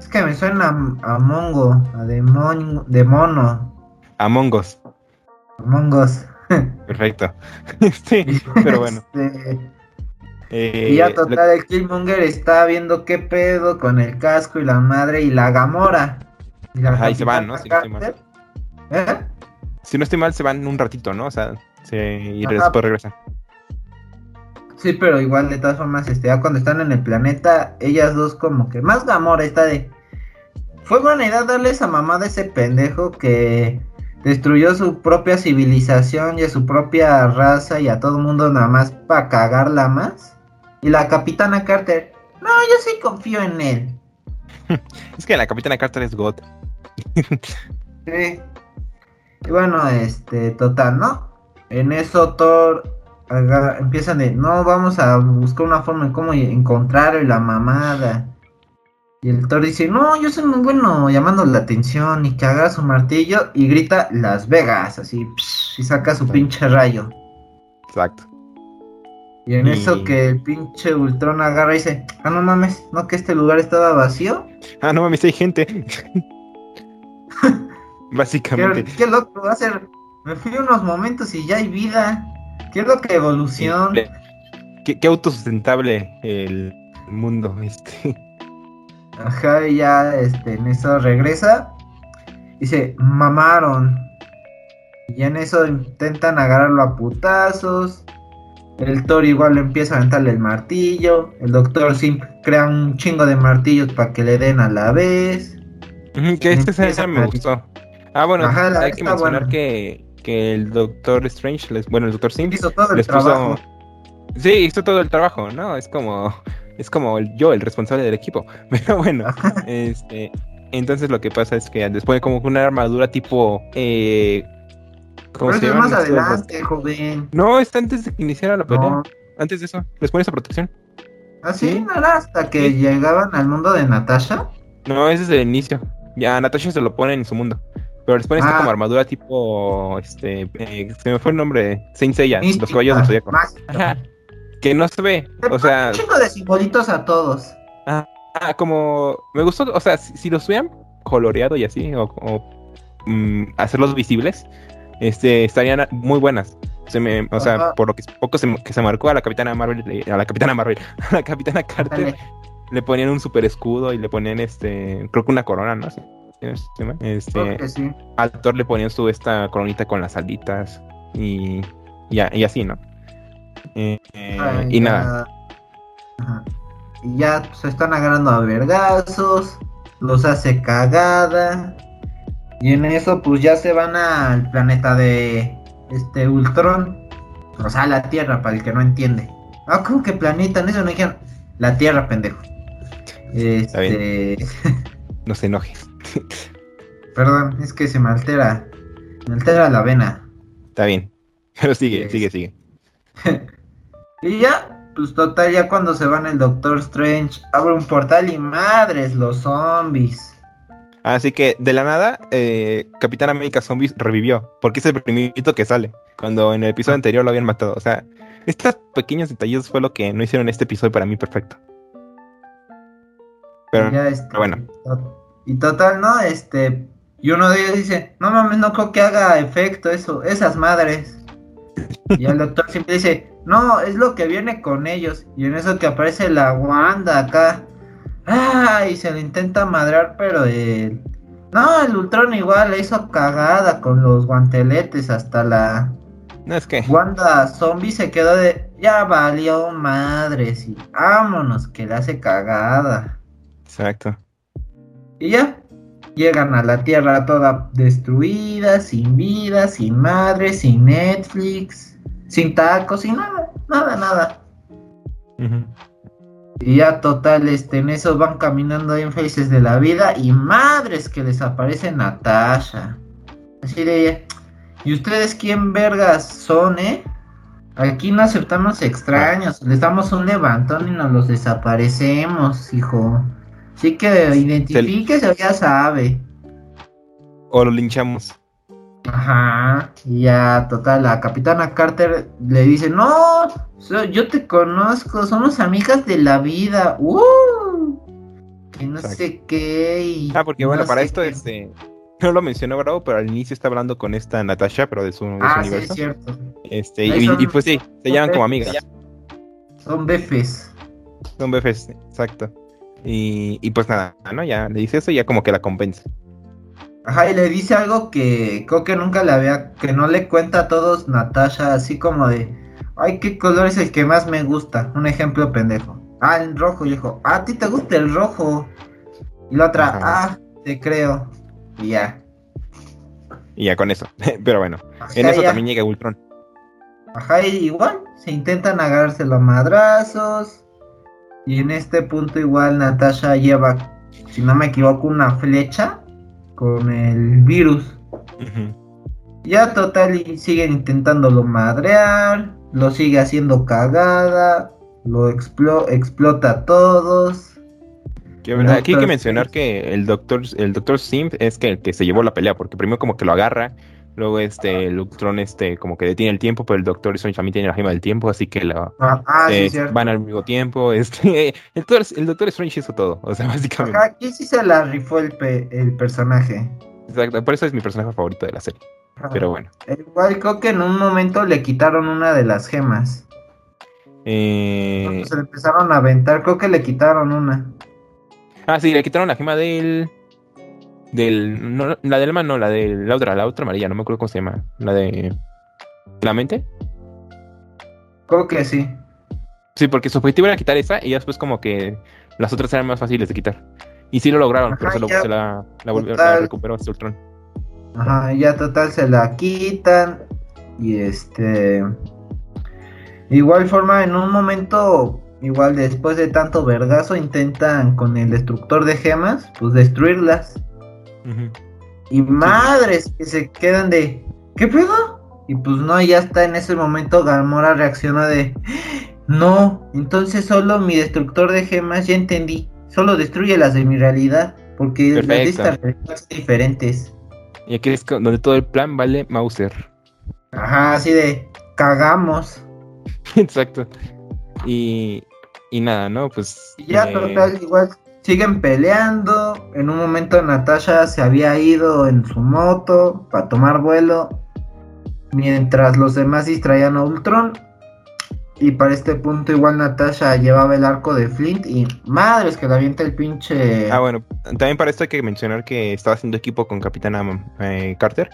Es que me suena a, a Mongo, a demonio, de mono. Among Us. Among Us. Perfecto. sí, pero bueno. Este, eh, y ya lo- total, el Killmonger está viendo qué pedo con el casco y la madre y la Gamora. Y la Ajá, y se van, ¿no? Si no estoy mal. ¿Eh? si no estoy mal, se van un ratito, ¿no? O sea, se, y Ajá. después regresan. Sí, pero igual de todas formas, este, ya cuando están en el planeta, ellas dos como que más Gamora está de... Fue buena idea darle esa mamada a ese pendejo que destruyó su propia civilización y a su propia raza y a todo el mundo nada más para cagarla más. Y la capitana Carter, no, yo sí confío en él. Es que la Capitana Carter es God. Sí. Y bueno, este, total, ¿no? En eso Thor empiezan de, no, vamos a buscar una forma de cómo encontrarlo y la mamada. Y el Thor dice, no, yo soy muy bueno llamando la atención y que haga su martillo y grita Las Vegas, así, psh, y saca su pinche rayo. Exacto. Y en Y- eso que el pinche Ultron agarra y dice, ah, no mames, ¿no que este lugar estaba vacío? Ah, no mames, hay gente. Qué, Básicamente. qué loco va a ser. Me fui unos momentos y ya hay vida. Qué loca evolución. Qué, qué autosustentable el mundo, este. Ajá, y ya este, en eso regresa. Se mamaron. Y en eso intentan agarrarlo a putazos. El Thor igual le empieza a aventarle el martillo. El Doctor Sim crea un chingo de martillos para que le den a la vez. Que esta escena me gustó. Ah, bueno, Ajá, hay que mencionar que, que el Doctor Strange, les- bueno, el Doctor Sim, Hizo todo el les trabajo. puso... Sí, hizo todo el trabajo, ¿no? Es como... Es como el- yo, el responsable del equipo. Pero bueno, este... Entonces lo que pasa es que después como que una armadura tipo... Eh, ¿Cómo Pero se eso es llama? más adelante, joven. No, está antes de que iniciara la pelea. No. Antes de eso, les pone esa protección. Así Sí. no era hasta que llegaban al mundo de Natasha. No, ese es el inicio. Ya Natasha se lo pone en su mundo. Pero les pone esta Ah. como armadura tipo. Este. eh, se me fue el nombre. Saint Seiya, los Mística, caballos del zodiaco. mágica. Ajá. Que no se ve. O sea, un chingo de simbolitos a todos. ah, como. Me gustó. O sea, si, si los hubieran coloreado y así, o, o, mm, hacerlos visibles, este, estarían muy buenas. Se me, o sea, Ajá. por lo que poco se, que se marcó a la capitana Marvel, a la capitana Marvel, a la capitana Carter, Dale. le ponían un super escudo y le ponían este, creo que una corona, ¿no? Mal. Este, sí. al Thor le ponían su esta coronita con las alitas y, y, a- y así, ¿no? Eh, Ay, y ya. nada, Ajá. Y ya se están agarrando a vergazos. Los hace cagada. Y en eso, pues ya se van al planeta de este Ultron. O sea, la Tierra, para el que no entiende. Ah, ¿cómo que planeta? En eso no dijeron. La Tierra, pendejo. Este. no se enojes. Perdón, es que se me altera. Me altera la vena. Está bien. Pero sigue, sigue, sigue. Y ya, pues total, ya cuando se van el Doctor Strange, abre un portal y madres, los zombies. Así que de la nada, eh, Capitán América Zombies revivió. Porque es el primerito que sale. Cuando en el episodio anterior lo habían matado. O sea, estos pequeños detalles fue lo que no hicieron este episodio para mí perfecto. Pero ya, pero bueno. to- Y total, ¿no? Este. Y uno de ellos dice, no mames, no creo que haga efecto eso, esas madres. Y el doctor siempre dice, no, es lo que viene con ellos. Y en eso que aparece la Wanda acá. Ah, y se le intenta madrar, pero el. No, el Ultron igual le hizo cagada con los guanteletes hasta la. no es que. Wanda zombie se quedó de. Ya valió madres y vámonos, que le hace cagada. Exacto. Y ya. Llegan a la tierra toda destruida, sin vida, sin madre, sin Netflix, sin tacos, sin nada, nada, nada. Y ya total, este, en eso van caminando en faces de la vida y madres que les aparece Natasha. Así de, ¿y ustedes quién vergas son, eh? Aquí no aceptamos extraños, les damos un levantón y nos los desaparecemos, hijo. Así que identifíquese ya sabe. O lo linchamos. Ajá, y ya, total, la capitana Carter le dice, no, so- yo te conozco, somos amigas de la vida, uh, que no Exacto. sé qué. y Ah, porque no bueno, para esto, qué". este. No lo mencionó Bravo, pero al inicio está hablando con esta Natasha, pero de su, de su Ah, es cierto, este, y, son- y pues sí, se llaman como amigas. son befes. Son befes, exacto. Y, y pues nada, ¿no? Ya le dice eso y ya como que la convence. Ajá, y le dice algo que creo que nunca le había, que no le cuenta a todos Natasha, así como de, ay, ¿qué color es el que más me gusta? Un ejemplo pendejo. Ah, el rojo, y dijo, ah, a ti te gusta el rojo. Y la otra, Ajá. ah, te creo. Y ya. Y ya con eso. pero bueno, Ajá, en eso ya. también llega Ultron. Ajá, y igual, se intentan agarrarse los madrazos. Y en este punto igual Natasha lleva, si no me equivoco, una flecha con el virus. Ya total y siguen intentándolo madrear, lo sigue haciendo cagada, lo explo- explota a todos. Que, aquí hay que mencionar que el doctor, el doctor Sim es que el que se llevó la pelea, porque primero como que lo agarra, luego este el Ultron este como que detiene el tiempo, pero el doctor Strange también tiene la gema del tiempo, así que la, Ah, ah, sí, eh, van al mismo tiempo. Este, el, doctor, el doctor Strange hizo todo, o sea, básicamente. Aquí sí se la rifó el, pe- el personaje. Exacto, por eso es mi personaje favorito de la serie. Pero bueno. Igual creo que en un momento le quitaron una de las gemas. Eh, se le empezaron a aventar, creo que le quitaron una. ah, sí, le quitaron la gema del. Del. No, la del man, no, la de la otra, la otra amarilla, no me acuerdo cómo se llama. La de. ¿La mente? Creo que sí. Sí, porque su objetivo era quitar esa y ya después como que las otras eran más fáciles de quitar. Y sí lo lograron, pero Ajá, se, lo- ya, se la, la volvió- la recuperó este Ultron. Ajá, ya total se la quitan. Y este. Igual forma, en un momento, igual después de tanto vergazo, intentan con el destructor de gemas, pues destruirlas. Y madres que se quedan de. ¿Qué pedo? Y pues no, ya está en ese momento Gamora reacciona de. No, entonces solo mi destructor de gemas, ya entendí. Solo destruye las de mi realidad. Porque las de Perfecto. esta realidad son diferentes. Y aquí es donde todo el plan vale Mauser. Ajá, así de. Cagamos. Exacto. Y, y nada, ¿no? Pues. Y ya eh, total, igual siguen peleando. En un momento Natasha se había ido en su moto para tomar vuelo. Mientras los demás distraían a Ultron. Y para este punto igual Natasha llevaba el arco de Flint. Y madres que le avienta el pinche... Ah, bueno, también para esto hay que mencionar que estaba haciendo equipo con Capitana eh, Carter,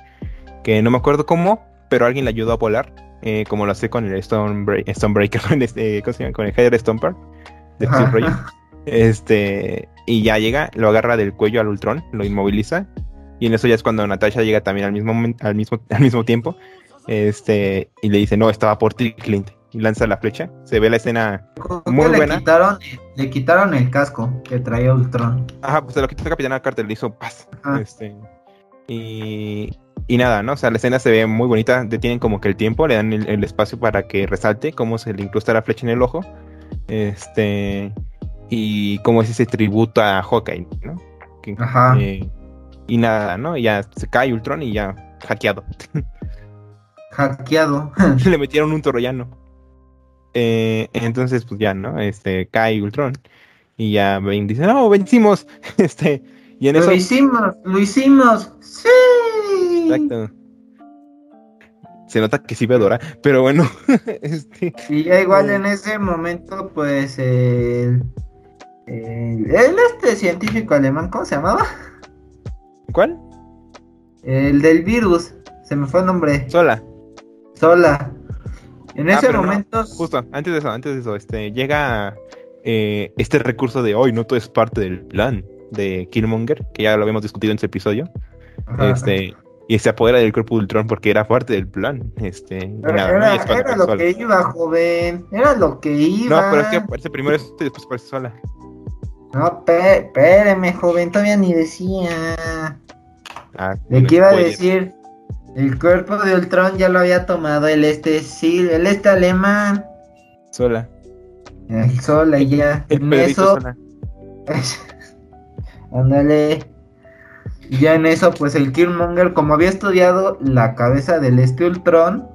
que no me acuerdo cómo, pero alguien le ayudó a volar, eh, como lo hace con el Stonebreaker, con, este, con el Heather Stomper de Steel Ajá. Este, y ya llega, lo agarra del cuello al Ultron, lo inmoviliza, y en eso ya es cuando Natasha llega también al mismo, al mismo, al mismo tiempo, este, y le dice, no, estaba por ti, Clint, y lanza la flecha, se ve la escena muy le buena. Quitaron, le quitaron el casco que traía Ultron. Ajá, pues se lo quitó Capitana Carter, le hizo paz. Ajá. Este, y, y nada, ¿no? O sea, la escena se ve muy bonita, detienen como que el tiempo, le dan el, el espacio para que resalte cómo se le incrusta la flecha en el ojo. Este, y cómo es ese tributo a Hawkeye, ¿no? Que- Ajá. eh, y nada, ¿no? Y ya se cae Ultron y ya hackeado. Hackeado. le metieron un troyano. Eh, entonces, pues ya, ¿no? Este, cae Ultron. Y ya ven, dice, no, vencimos. Este, y en lo eso. hicimos, lo hicimos. Sí. Exacto. Se nota que sí ve Dora, pero bueno, este, Y ya igual Eh. en ese momento, pues el, el, el este científico alemán, ¿cómo se llamaba? ¿cuál? El del virus, se me fue el nombre, Sola. Sola. En Ah, ese no, momento, Justo, antes de eso, antes de eso, este, llega eh, este recurso de hoy, no todo es parte del plan de Killmonger, que ya lo habíamos discutido en ese episodio, Ajá. este, y se apodera del cuerpo de Ultron porque era parte del plan, este, era, era- lo que iba, joven, era lo que iba. No, pero es que aparece primero esto y después aparece Sola. No, espéreme, joven, todavía ni decía. Ah, ¿De qué iba a decir? El cuerpo de Ultron ya lo había tomado el este, sí, el este alemán. Sola. El Sola ya. El En eso. Ándale. Ya en eso, pues el Killmonger, como había estudiado la cabeza del este Ultron,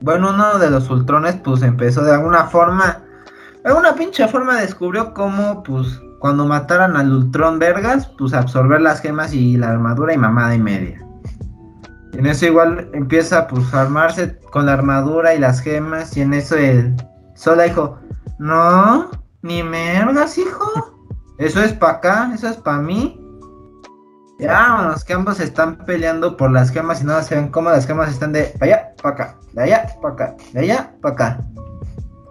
bueno, uno de los Ultrones, pues empezó de alguna forma, de alguna pinche forma descubrió cómo, pues, cuando mataran al Ultron Vergas, pues absorber las gemas y la armadura y mamada y media. En eso igual empieza, pues, a armarse con la armadura y las gemas, y en eso el Sola dijo, no, ni mergas, hijo. Eso es para acá, eso es para mí. Ya, vámonos, que ambos están peleando por las gemas y no se ven cómo las gemas están de allá para acá, de allá para acá, de allá para acá.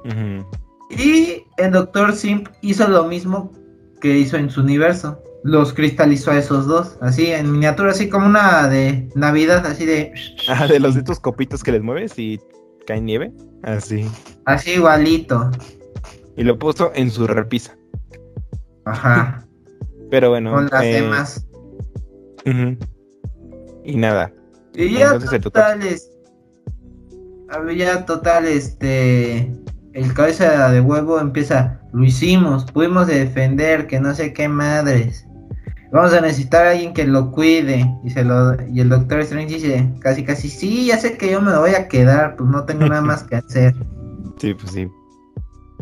Ujú. Y el Doctor Simp hizo lo mismo que hizo en su universo. Los cristalizó a esos dos, así en miniatura, así como una de Navidad, así de. Ah, de los de estos copitos que les mueves y cae nieve. Así. Así igualito. Y lo puso en su repisa. Ajá. Pero bueno. con las eh, gemas. ujú. Y nada. Y ya Entonces el total, es- había total, este, el cabeza de huevo empieza, lo hicimos, pudimos defender, que no sé qué madres. Vamos a necesitar a alguien que lo cuide. Y, se lo, y el doctor Strange dice, casi casi, sí, ya sé que yo me voy a quedar, pues no tengo nada más que hacer. Sí, pues sí.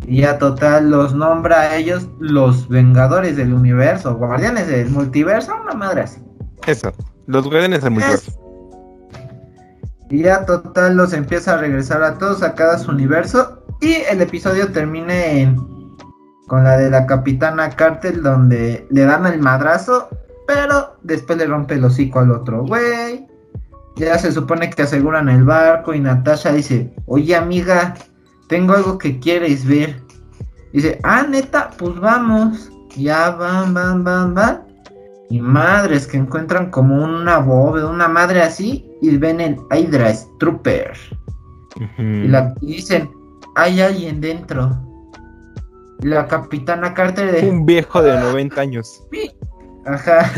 Y ya total los nombra a ellos los Vengadores del Universo, Guardianes del Multiverso, una madre así. Eso. Los guardianes del multiverso. Y ya total los empieza a regresar a todos a cada su universo. Y el episodio termina en con la de la capitana Cartel donde le dan el madrazo, pero después le rompe el hocico al otro güey. Ya se supone que aseguran el barco y Natasha dice, oye amiga, tengo algo que quieres ver. Dice, ah neta, pues vamos. Ya van, van, van, van. Y madres que encuentran como una bóveda, una madre así, y ven el Hydra Trooper. Ujú. Y, la, y dicen, hay alguien dentro. La capitana Carter de... Un viejo de 90 años. "Mi- Ajá.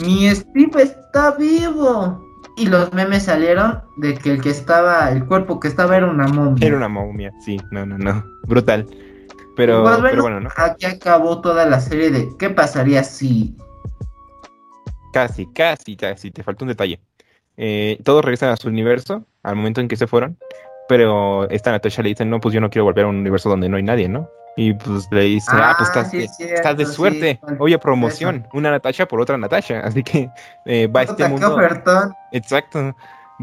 Mi Steve está vivo. Y los memes salieron de que el que estaba, el cuerpo que estaba era una momia. Era una momia, sí, no, no, no. Brutal. Pero, Pues pero bueno, ¿no? Aquí acabó toda la serie de qué pasaría si. Casi, casi, casi, te falta un detalle. Eh, todos regresan a su universo al momento en que se fueron, pero esta Natasha le dice, no, pues yo no quiero volver a un universo donde no hay nadie, ¿no? Y pues le dice, ah, pues estás, sí, de, es cierto, estás de sí, suerte, fue- oye, promoción, eso. una Natasha por otra Natasha, así que eh, va a este mundo, ofertón. exacto,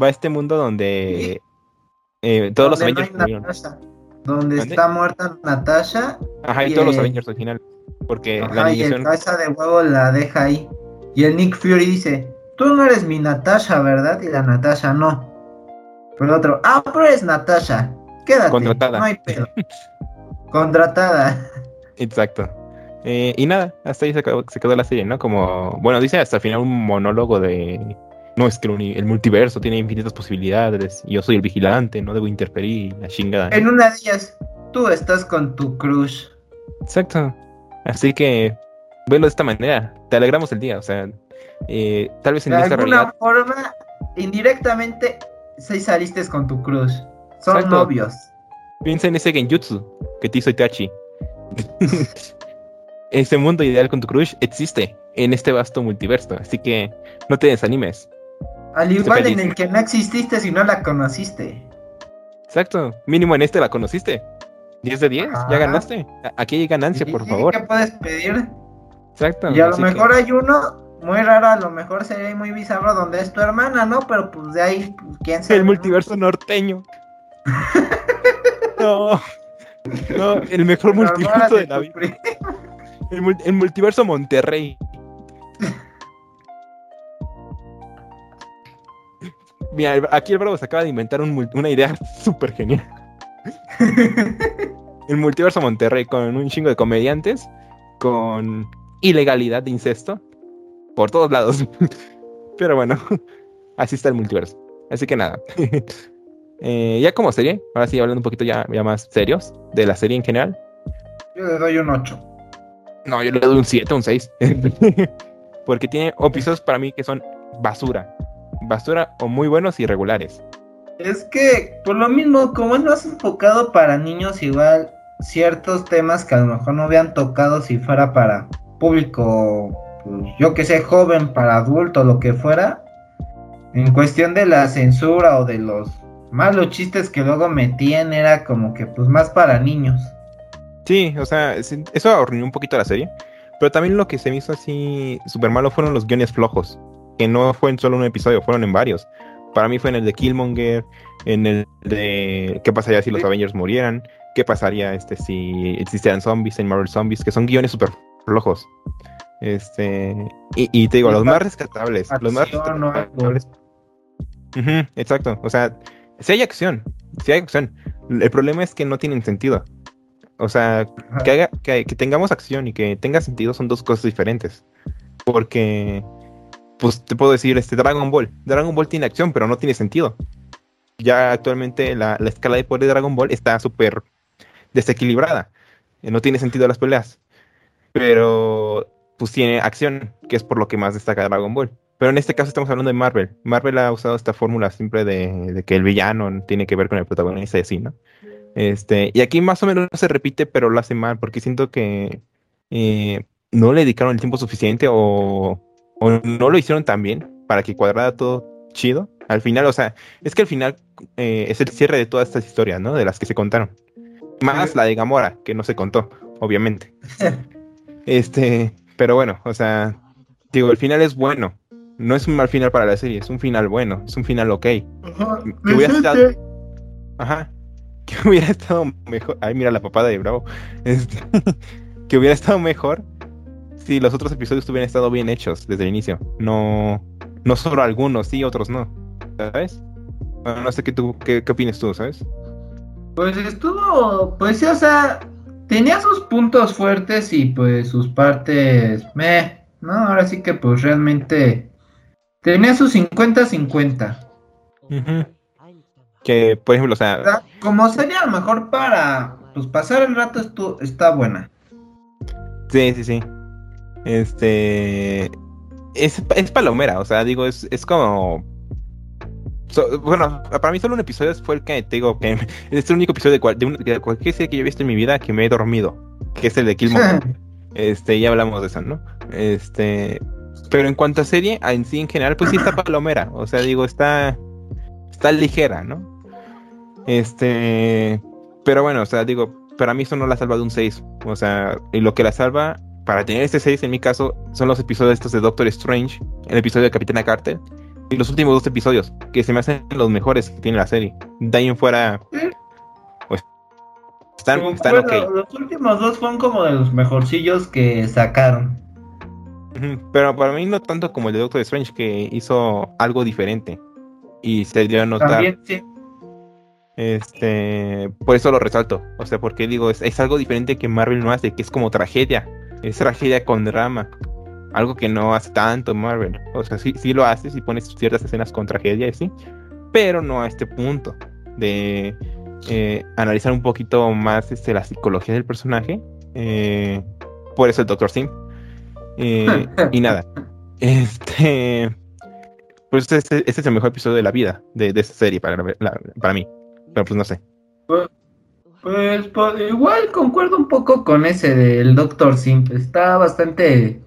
va a este mundo donde eh, todos los Donde no Avengers. Natasha. Donde está muerta Natasha. Ajá, y y, todos los Avengers al final, porque la Ajá, y el animación, cabeza de huevo la deja ahí. Y el Nick Fury dice: Tú no eres mi Natasha, ¿verdad? Y la Natasha no. Pero el otro: Ah, pero eres Natasha. Quédate. Contratada. No hay pedo. Contratada. Exacto. Eh, y nada, hasta ahí se quedó, se quedó la serie, ¿no? Como, bueno, dice hasta el final un monólogo de, no, es que el, multiverso tiene infinitas posibilidades y yo soy el vigilante, no debo interferir, la chingada. En una de ellas, tú estás con tu crush. Exacto. Así que, velo de esta manera, te alegramos el día, o sea, eh, tal vez en De esta alguna realidad, forma, indirectamente, sí saliste con tu crush. Son Exacto. novios. piensa en ese genjutsu que te hizo Itachi. ese mundo ideal con tu crush existe en este vasto multiverso, así que no te desanimes. Al igual en el que no exististe si no la conociste. Exacto, mínimo en este la conociste. 10 de 10, Ajá. ya ganaste. Aquí hay ganancia, por ¿Y favor. ¿Qué puedes pedir? Exacto. Y a lo así que- mejor hay uno muy raro, a lo mejor sería muy bizarro donde es tu hermana, ¿no? Pero pues de ahí, pues, quién sabe. el multiverso norteño. no. No, el mejor multiverso de la vida. El, el multiverso Monterrey. Mira, aquí el Bravo se acaba de inventar un una idea súper genial. El multiverso Monterrey con un chingo de comediantes, con ilegalidad de incesto por todos lados. Pero bueno, así está el multiverso. Así que nada. Eh, ya como serie, ahora sí hablando un poquito ya, ya más serios de la serie en general. Yo le doy un 8. No, yo le doy un 7, un 6. Porque tiene episodios para mí que son basura. Basura o muy buenos y regulares. Es que, por lo mismo, como es más enfocado para niños, igual ciertos temas que a lo mejor no habían tocado si fuera para público, yo que sé, joven, para adulto, lo que fuera, en cuestión de la censura o de los malos chistes que luego metían, era como que pues más para niños. Sí, o sea, eso arruinó un poquito la serie. Pero también lo que se me hizo así súper malo fueron los guiones flojos. Que no fue en solo un episodio, fueron en varios. Para mí fue en el de Killmonger, en el de qué pasaría si los. Avengers murieran, qué pasaría este si existieran zombies en Marvel Zombies, que son guiones súper flojos. Este, y, y te digo, los más rescatables, los más rescatables. Ujú, exacto, o sea, si hay acción, si hay acción. El problema es que no tienen sentido. O sea, que, haga, que, que tengamos acción y que tenga sentido son dos cosas diferentes. Porque, pues te puedo decir, este Dragon Ball. Dragon Ball tiene acción, pero no tiene sentido. Ya actualmente la, la escala de poder de Dragon Ball está súper desequilibrada. No tiene sentido las peleas. Pero, pues tiene acción, que es por lo que más destaca Dragon Ball. Pero en este caso estamos hablando de Marvel. Marvel ha usado esta fórmula siempre de, de que el villano tiene que ver con el protagonista y así, ¿no? Este, y aquí más o menos se repite, pero lo hace mal, porque siento que eh, no le dedicaron el tiempo suficiente o, o no lo hicieron tan bien para que cuadrara todo chido. Al final, o sea, es que al final eh, es el cierre de todas estas historias, ¿no? De las que se contaron. Más la de Gamora, que no se contó, obviamente. Este, pero bueno, o sea, digo, el final es bueno. No es un mal final para la serie, es un final bueno, es un final ok. Que hubiera estado- Ajá. Que hubiera estado mejor. Ay, mira la papada de Bravo. Este, que hubiera estado mejor si los otros episodios hubieran estado bien hechos desde el inicio. No, no solo algunos, sí, otros no. ¿Sabes? Bueno, no sé qué tú, qué, qué opinas tú, ¿sabes? Pues estuvo, pues sí, o sea, tenía sus puntos fuertes y pues sus partes, meh, ¿no? Ahora sí que pues realmente tenía sus 50-50. Ujú. Que, por ejemplo, o sea, O sea, Como sería a lo mejor para pues pasar el rato estu- está buena. sí, sí, sí. Este. Es, es palomera, o sea, digo, es, es como. So- bueno, para mí solo un episodio fue el que te digo que es el único episodio de, cual- de, un- de cualquier serie que yo he visto en mi vida que me he dormido, que es el de Killmonger. Este, ya hablamos de eso, ¿no? Este, pero en cuanto a serie, en sí en general, pues sí está palomera. O sea, digo, está, está ligera, ¿no? Este, pero bueno, o sea, digo, para mí eso no la salva de un 6. O sea, y lo que la salva, para tener este 6 en mi caso, son los episodios estos de Doctor Strange, el episodio de Capitana Carter, y los últimos dos episodios, que se me hacen los mejores que tiene la serie. De ahí en fuera, pues, están, están bueno, ok. Los últimos dos fueron como de los mejorcillos que sacaron. Pero para mí no tanto como el de Doctor Strange, que hizo algo diferente. Y se dio a notar. También sí. Este, por eso lo resalto. O sea, porque digo, es, es algo diferente que Marvel no hace, que es como tragedia. Es tragedia con drama. Algo que no hace tanto Marvel. O sea, sí, sí lo hace, si pones ciertas escenas con tragedia y sí. Pero no a este punto de eh, analizar un poquito más este, la psicología del personaje. Eh, por eso el Doctor Sim. Eh, y nada. Este. Pues este, este es el mejor episodio de la vida de, de esta serie para, la- para mí. Pero pues no sé. Pues, pues, pues, igual concuerdo un poco con ese del Doctor Simp. Está bastante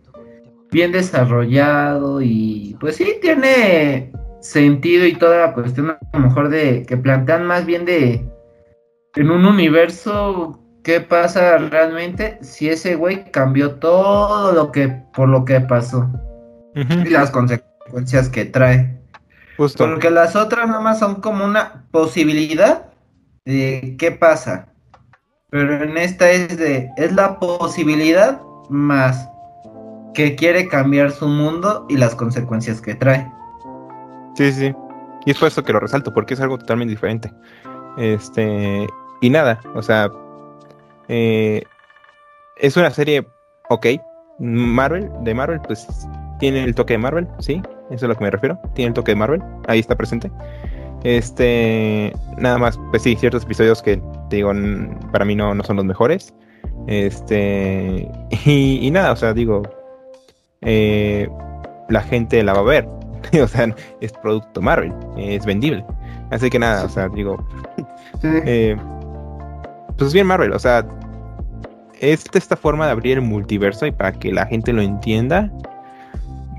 bien desarrollado y pues sí tiene sentido y toda la cuestión a lo mejor de que plantean más bien de en un universo qué pasa realmente si ese güey cambió todo lo que por lo que pasó y las consecuencias que trae. Justo. Porque las otras nomás son como una posibilidad de qué pasa. Pero en esta es de es la posibilidad más que quiere cambiar su mundo y las consecuencias que trae. Sí, sí. Y es por eso que lo resalto, porque es algo totalmente diferente. Este. Y nada, o sea. eh, es una serie ok. Marvel, de Marvel, pues tiene el toque de Marvel, sí, eso es a lo que me refiero. Tiene el toque de Marvel, ahí está presente. Este, nada más, pues sí, ciertos episodios que te digo, para mí no, no son los mejores. Este, y, y nada, o sea, digo, eh, la gente la va a ver. o sea, es producto Marvel, es vendible. Así que nada, o sea, digo, eh, pues bien Marvel, o sea, es esta forma de abrir el multiverso y para que la gente lo entienda,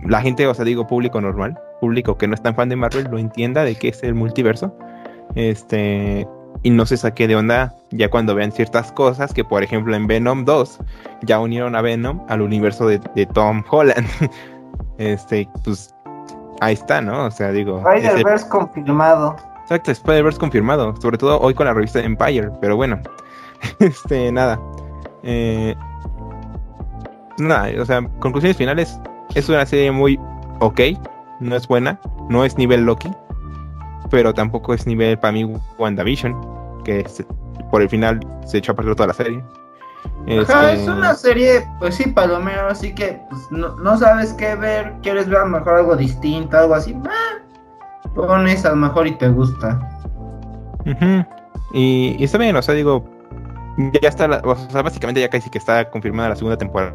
la gente, o sea, digo público normal, público que no es tan fan de Marvel, lo entienda de qué es el multiverso, este, y no se saque de onda ya cuando vean ciertas cosas, que por ejemplo en Venom 2 ya unieron a Venom al universo de, de Tom Holland, este, pues ahí está, ¿no? O sea, digo, el- Spider-Verse confirmado. Exacto, Spider-Verse confirmado, sobre todo hoy con la revista Empire, pero bueno, este, nada. Eh, nada, o sea, conclusiones finales, es una serie muy ok, no es buena, no es nivel Loki, pero tampoco es nivel para mí WandaVision, que se- por el final se echó a perder toda la serie. Ajá, Este, es una serie, pues sí, palomero, así que pues, no, no sabes qué ver, quieres ver a lo mejor algo distinto, algo así, ah, pones a lo mejor y te gusta. Y, y está bien, o sea, digo, ya está, la- o sea, básicamente ya casi que está confirmada la segunda temporada.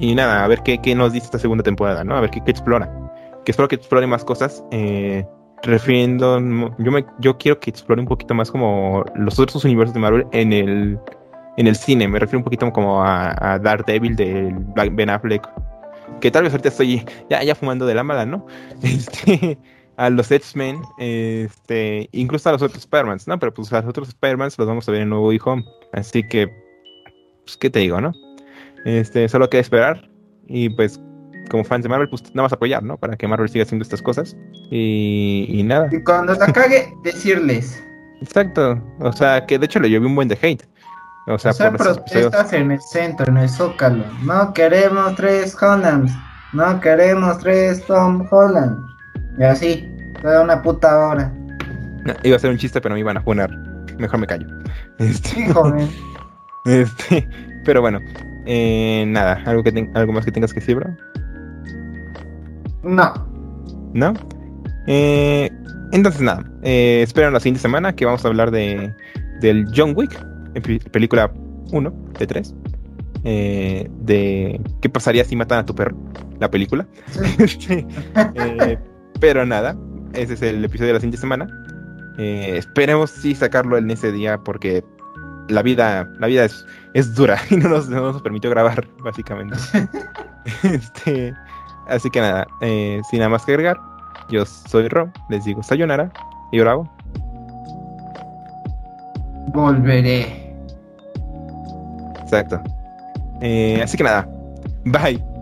Y nada, a ver qué, qué nos dice esta segunda temporada, ¿no? A ver qué, qué explora. Que espero que explore más cosas. Eh, refiriendo, yo, me, yo quiero que explore un poquito más como los otros universos de Marvel en el, en el cine. Me refiero un poquito como a, a Daredevil de Ben Affleck. Que tal vez ahorita estoy ya, ya fumando de la ¿no? Este, a los X-Men, este, incluso a los otros Spider-Man, ¿no? Pero pues a los otros Spider-Man los vamos a ver en Nuevo Home. Así que, pues, ¿qué te digo, no? Este, solo queda esperar. Y pues, como fans de Marvel, pues nada más apoyar, ¿no? Para que Marvel siga haciendo estas cosas. Y, y nada. Y cuando la cague, decirles. Exacto. O sea, que de hecho le llovió un buen de hate. O sea, por los episodios. protestas en el centro, en el Zócalo. No queremos tres Hollands. No queremos tres Tom Holland. Y así, toda una puta hora. Iba a ser un chiste, pero me iban a funar. mejor me callo. Este, Híjole. este, pero bueno, eh, nada, ¿algo, que ten- ¿algo más que tengas que decir, bro? No. ¿No? Eh, entonces nada, eh, esperen la siguiente semana que vamos a hablar de del John Wick, película 1 de 3. eh, de qué pasaría si matan a tu perro, la película. Sí. Este, eh, pero nada, ese es el episodio de la siguiente semana. Eh, esperemos sí sacarlo en ese día porque la vida, la vida es, es dura y no nos, no nos permitió grabar, básicamente. este, así que nada, eh, sin nada más que agregar, yo soy Rob, les digo sayonara y bravo. Volveré. Exacto. Eh, así que nada, bye.